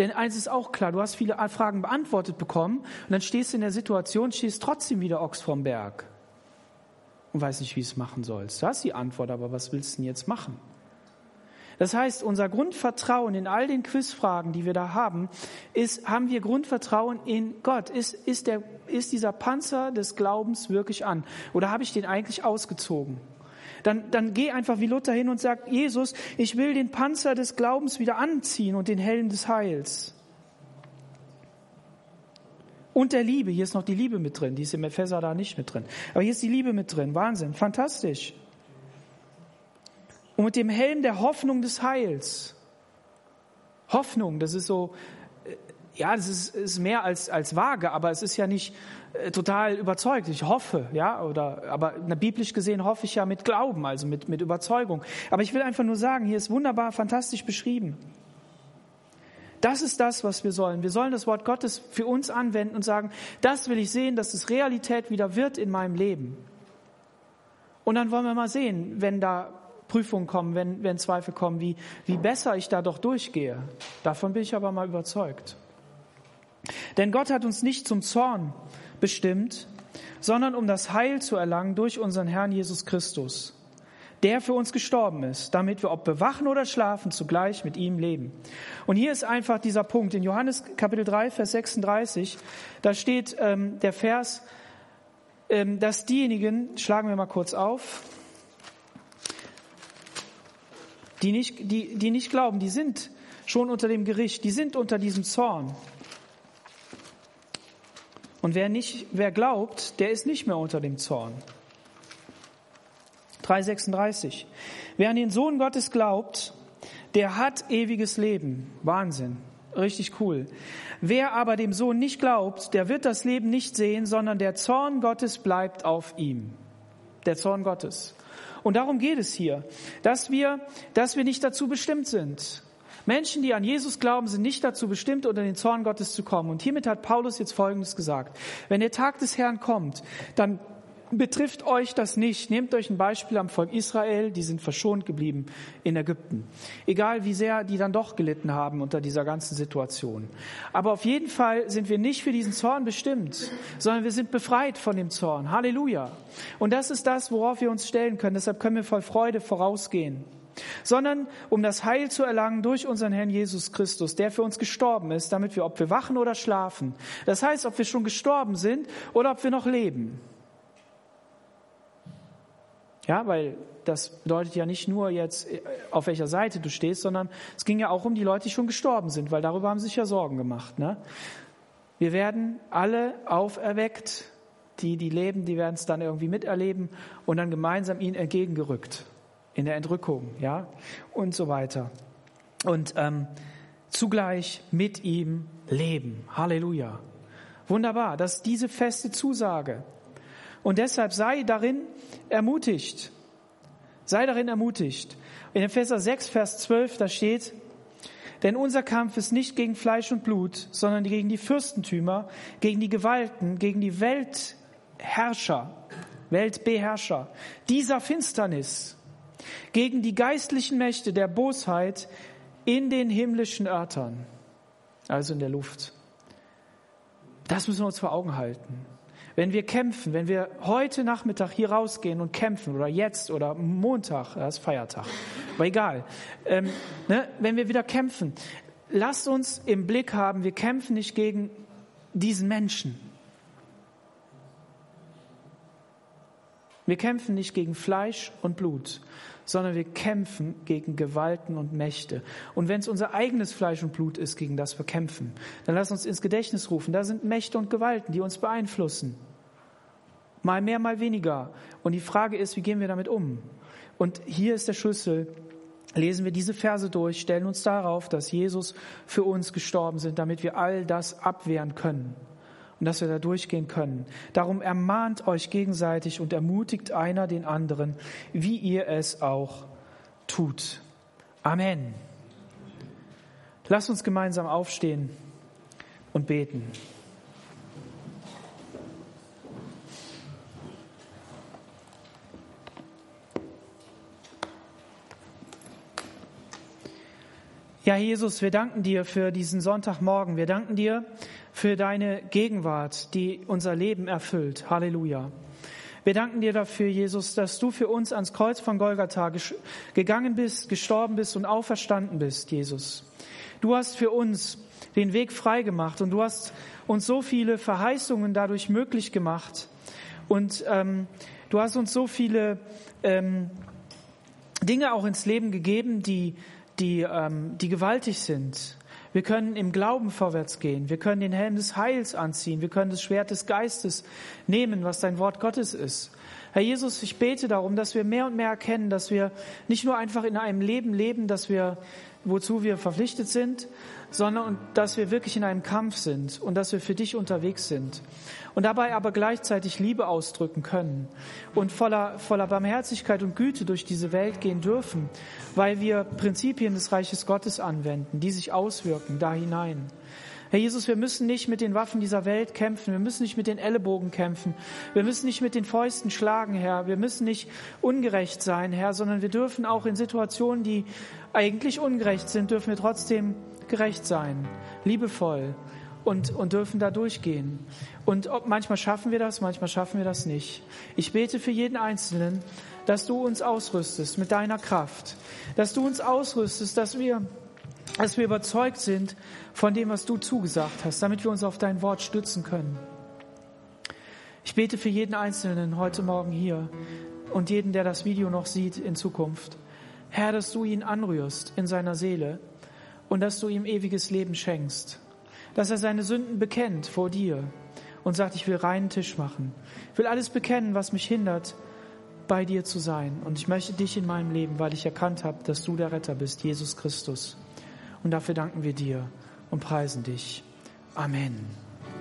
Denn eins ist auch klar, du hast viele Fragen beantwortet bekommen und dann stehst du in der Situation, stehst trotzdem wieder Ochs vom Berg und weißt nicht, wie es machen sollst. Du hast die Antwort, aber was willst du denn jetzt machen? Das heißt, unser Grundvertrauen in all den Quizfragen, die wir da haben, ist, haben wir Grundvertrauen in Gott? Ist, ist, der, ist dieser Panzer des Glaubens wirklich an? Oder habe ich den eigentlich ausgezogen? Dann, dann geh einfach wie Luther hin und sag, Jesus, ich will den Panzer des Glaubens wieder anziehen und den Helm des Heils. Und der Liebe, hier ist noch die Liebe mit drin, die ist im Epheser da nicht mit drin. Aber hier ist die Liebe mit drin, Wahnsinn, fantastisch. Und mit dem Helm der Hoffnung des Heils. Hoffnung, das ist so, äh, ja, das ist, ist mehr als, als vage, aber es ist ja nicht äh, total überzeugt. Ich hoffe, ja, oder, aber biblisch gesehen hoffe ich ja mit Glauben, also mit, mit Überzeugung. Aber ich will einfach nur sagen, hier ist wunderbar, fantastisch beschrieben. Das ist das, was wir sollen. Wir sollen das Wort Gottes für uns anwenden und sagen, das will ich sehen, dass es Realität wieder wird in meinem Leben. Und dann wollen wir mal sehen, wenn da Prüfungen kommen, wenn, wenn Zweifel kommen, wie, wie besser ich da doch durchgehe. Davon bin ich aber mal überzeugt. Denn Gott hat uns nicht zum Zorn bestimmt, sondern um das Heil zu erlangen durch unseren Herrn Jesus Christus der für uns gestorben ist, damit wir ob bewachen oder schlafen zugleich mit ihm leben. Und hier ist einfach dieser Punkt in Johannes Kapitel 3, Vers 36, da steht ähm, der Vers, ähm, dass diejenigen, schlagen wir mal kurz auf, die nicht, die, die nicht glauben, die sind schon unter dem Gericht, die sind unter diesem Zorn. Und wer nicht, wer glaubt, der ist nicht mehr unter dem Zorn. 3,36. Wer an den Sohn Gottes glaubt, der hat ewiges Leben. Wahnsinn. Richtig cool. Wer aber dem Sohn nicht glaubt, der wird das Leben nicht sehen, sondern der Zorn Gottes bleibt auf ihm. Der Zorn Gottes. Und darum geht es hier, dass wir, dass wir nicht dazu bestimmt sind. Menschen, die an Jesus glauben, sind nicht dazu bestimmt, unter den Zorn Gottes zu kommen. Und hiermit hat Paulus jetzt Folgendes gesagt. Wenn der Tag des Herrn kommt, dann betrifft euch das nicht. Nehmt euch ein Beispiel am Volk Israel, die sind verschont geblieben in Ägypten. Egal wie sehr die dann doch gelitten haben unter dieser ganzen Situation. Aber auf jeden Fall sind wir nicht für diesen Zorn bestimmt, sondern wir sind befreit von dem Zorn. Halleluja. Und das ist das, worauf wir uns stellen können. Deshalb können wir voll Freude vorausgehen sondern um das Heil zu erlangen durch unseren Herrn Jesus Christus, der für uns gestorben ist, damit wir, ob wir wachen oder schlafen, das heißt, ob wir schon gestorben sind oder ob wir noch leben, ja, weil das bedeutet ja nicht nur jetzt, äh, auf welcher Seite du stehst, sondern es ging ja auch um die Leute, die schon gestorben sind, weil darüber haben sich ja Sorgen gemacht. Ne? Wir werden alle auferweckt, die, die leben, die werden es dann irgendwie miterleben und dann gemeinsam ihnen entgegengerückt in der Entrückung, ja, und so weiter. Und ähm, zugleich mit ihm leben. Halleluja. Wunderbar, das ist diese feste Zusage. Und deshalb sei darin ermutigt. Sei darin ermutigt. In Epheser 6, Vers 12, da steht, denn unser Kampf ist nicht gegen Fleisch und Blut, sondern gegen die Fürstentümer, gegen die Gewalten, gegen die Weltherrscher, Weltbeherrscher dieser Finsternis, gegen die geistlichen Mächte der Bosheit in den himmlischen Örtern, also in der Luft. Das müssen wir uns vor Augen halten. Wenn wir kämpfen, wenn wir heute Nachmittag hier rausgehen und kämpfen oder jetzt oder Montag, das ist Feiertag, aber egal, ähm, ne, wenn wir wieder kämpfen, lasst uns im Blick haben, wir kämpfen nicht gegen diesen Menschen. Wir kämpfen nicht gegen Fleisch und Blut, sondern wir kämpfen gegen Gewalten und Mächte. Und wenn es unser eigenes Fleisch und Blut ist, gegen das wir kämpfen, dann lass uns ins Gedächtnis rufen, da sind Mächte und Gewalten, die uns beeinflussen. Mal mehr, mal weniger. Und die Frage ist, wie gehen wir damit um? Und hier ist der Schlüssel. Lesen wir diese Verse durch, stellen uns darauf, dass Jesus für uns gestorben sind, damit wir all das abwehren können und dass wir da durchgehen können. Darum ermahnt euch gegenseitig und ermutigt einer den anderen, wie ihr es auch tut. Amen. Lasst uns gemeinsam aufstehen und beten. Ja, Jesus, wir danken dir für diesen Sonntagmorgen. Wir danken dir für deine Gegenwart, die unser Leben erfüllt. Halleluja. Wir danken dir dafür, Jesus, dass du für uns ans Kreuz von Golgatha gegangen bist, gestorben bist und auferstanden bist, Jesus. Du hast für uns den Weg frei gemacht und du hast uns so viele Verheißungen dadurch möglich gemacht. Und ähm, du hast uns so viele ähm, Dinge auch ins Leben gegeben, die, die, ähm, die gewaltig sind. Wir können im Glauben vorwärts gehen. Wir können den Helm des Heils anziehen. Wir können das Schwert des Geistes nehmen, was dein Wort Gottes ist. Herr Jesus, ich bete darum, dass wir mehr und mehr erkennen, dass wir nicht nur einfach in einem Leben leben, dass wir, wozu wir verpflichtet sind, sondern dass wir wirklich in einem Kampf sind und dass wir für dich unterwegs sind und dabei aber gleichzeitig Liebe ausdrücken können und voller, voller Barmherzigkeit und Güte durch diese Welt gehen dürfen, weil wir Prinzipien des Reiches Gottes anwenden, die sich auswirken da hinein. Herr Jesus, wir müssen nicht mit den Waffen dieser Welt kämpfen. Wir müssen nicht mit den Ellenbogen kämpfen. Wir müssen nicht mit den Fäusten schlagen, Herr. Wir müssen nicht ungerecht sein, Herr, sondern wir dürfen auch in Situationen, die eigentlich ungerecht sind, dürfen wir trotzdem gerecht sein, liebevoll und, und dürfen da durchgehen. Und ob, manchmal schaffen wir das, manchmal schaffen wir das nicht. Ich bete für jeden Einzelnen, dass du uns ausrüstest mit deiner Kraft, dass du uns ausrüstest, dass wir, dass wir überzeugt sind von dem, was du zugesagt hast, damit wir uns auf dein Wort stützen können. Ich bete für jeden Einzelnen heute Morgen hier und jeden, der das Video noch sieht in Zukunft. Herr, dass du ihn anrührst in seiner Seele und dass du ihm ewiges Leben schenkst dass er seine Sünden bekennt vor dir und sagt, ich will reinen Tisch machen. Ich will alles bekennen, was mich hindert, bei dir zu sein. Und ich möchte dich in meinem Leben, weil ich erkannt habe, dass du der Retter bist, Jesus Christus. Und dafür danken wir dir und preisen dich. Amen.